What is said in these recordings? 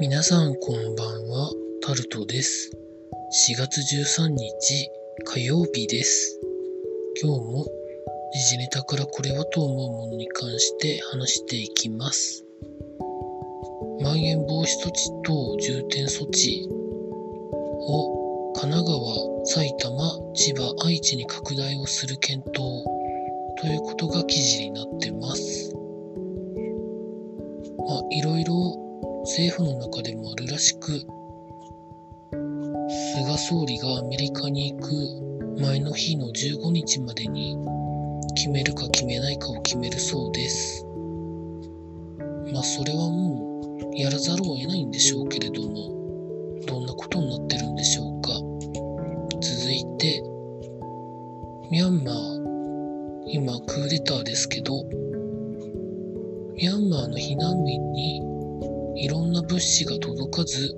皆さんこんばんは、タルトです。4月13日火曜日です。今日も時事ネタからこれはと思うものに関して話していきます。まん延防止措置等重点措置を神奈川、埼玉、千葉、愛知に拡大をする検討ということが記事になってます。まあ、いろいろ政府の中でもあるらしく、菅総理がアメリカに行く前の日の15日までに決めるか決めないかを決めるそうです。まあそれはもうやらざるを得ないんでしょうけれども、どんなことになってるんでしょうか。続いて、ミャンマー、今クーデターですけど、ミャンマーの避難民にいろんな物資が届かず、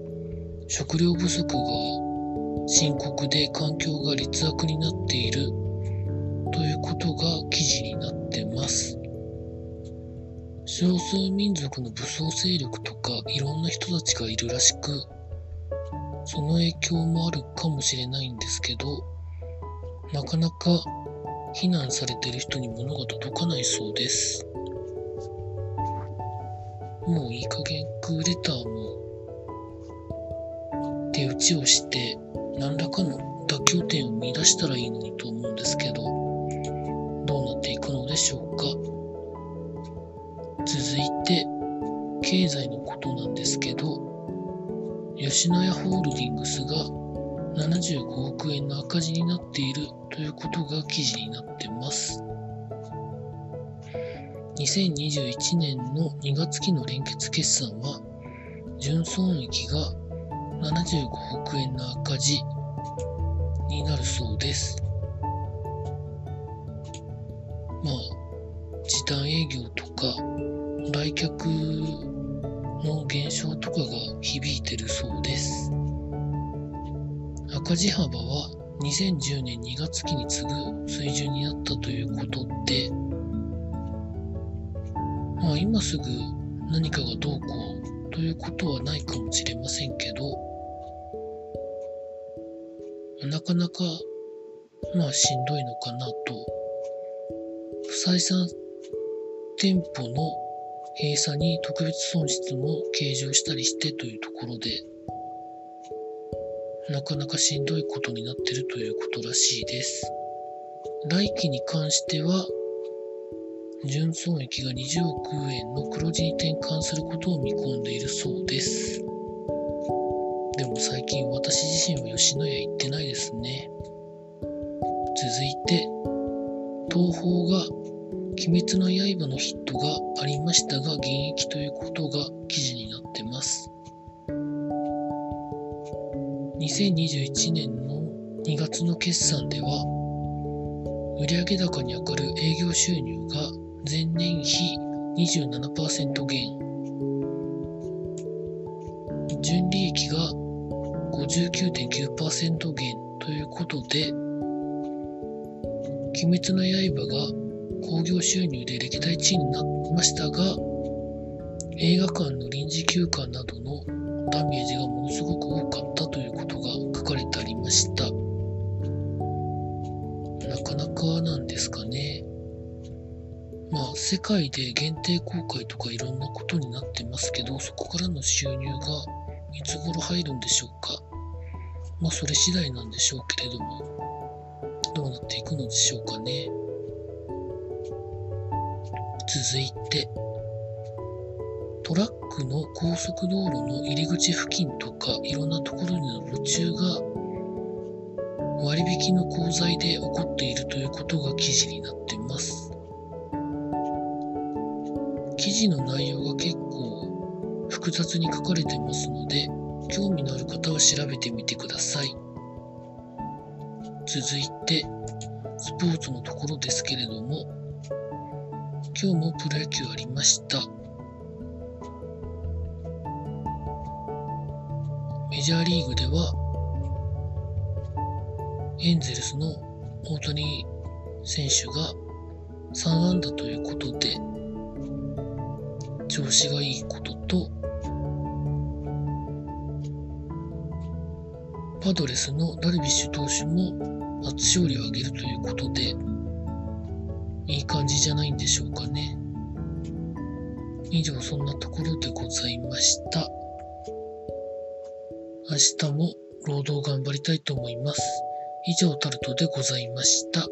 食料不足が深刻で環境が劣悪になっているということが記事になってます。少数民族の武装勢力とかいろんな人たちがいるらしく、その影響もあるかもしれないんですけど、なかなか避難されてる人に物が届かないそうです。もういい加減クーデターも手打ちをして何らかの妥協点を見出したらいいのにと思うんですけどどうなっていくのでしょうか。続いて経済のことなんですけど吉野家ホールディングスが75億円の赤字になっているということが記事になってます。2021年の2月期の連結決算は、純損益が75億円の赤字になるそうです。まあ、時短営業とか、来客の減少とかが響いてるそうです。赤字幅は2010年2月期に次ぐ水準になったということで、まあ今すぐ何かがどうこうということはないかもしれませんけど、なかなかまあしんどいのかなと、不採算店舗の閉鎖に特別損失も計上したりしてというところで、なかなかしんどいことになってるということらしいです。来期に関しては、純損益が20億円の黒字に転換することを見込んでいるそうです。でも最近私自身は吉野家行ってないですね。続いて、東宝が鬼滅の刃のヒットがありましたが現役ということが記事になってます。2021年の2月の決算では、売上高に上がる営業収入が前年比27%減。純利益が59.9%減ということで、鬼滅の刃が興行収入で歴代1位になりましたが、映画館の臨時休館などのダメージがものすごく多かったということが書かれてありました。なかなかなんですかね。まあ、世界で限定公開とかいろんなことになってますけど、そこからの収入がいつ頃入るんでしょうか？まあ、それ次第なんでしょうけれども、どうなっていくのでしょうかね？続いて、トラックの高速道路の入り口付近とかいろんなところにの路中が割引の功罪で起こっているということが記事になっています。記事の内容が結構複雑に書かれてますので、興味のある方は調べてみてください。続いて、スポーツのところですけれども、今日もプロ野球ありました。メジャーリーグでは、エンゼルスの大谷選手が3安打ということで、調子がいいことと、パドレスのダルビッシュ投手も初勝利を挙げるということで、いい感じじゃないんでしょうかね。以上、そんなところでございました。明日も労働頑張りたいと思います。以上、タルトでございました。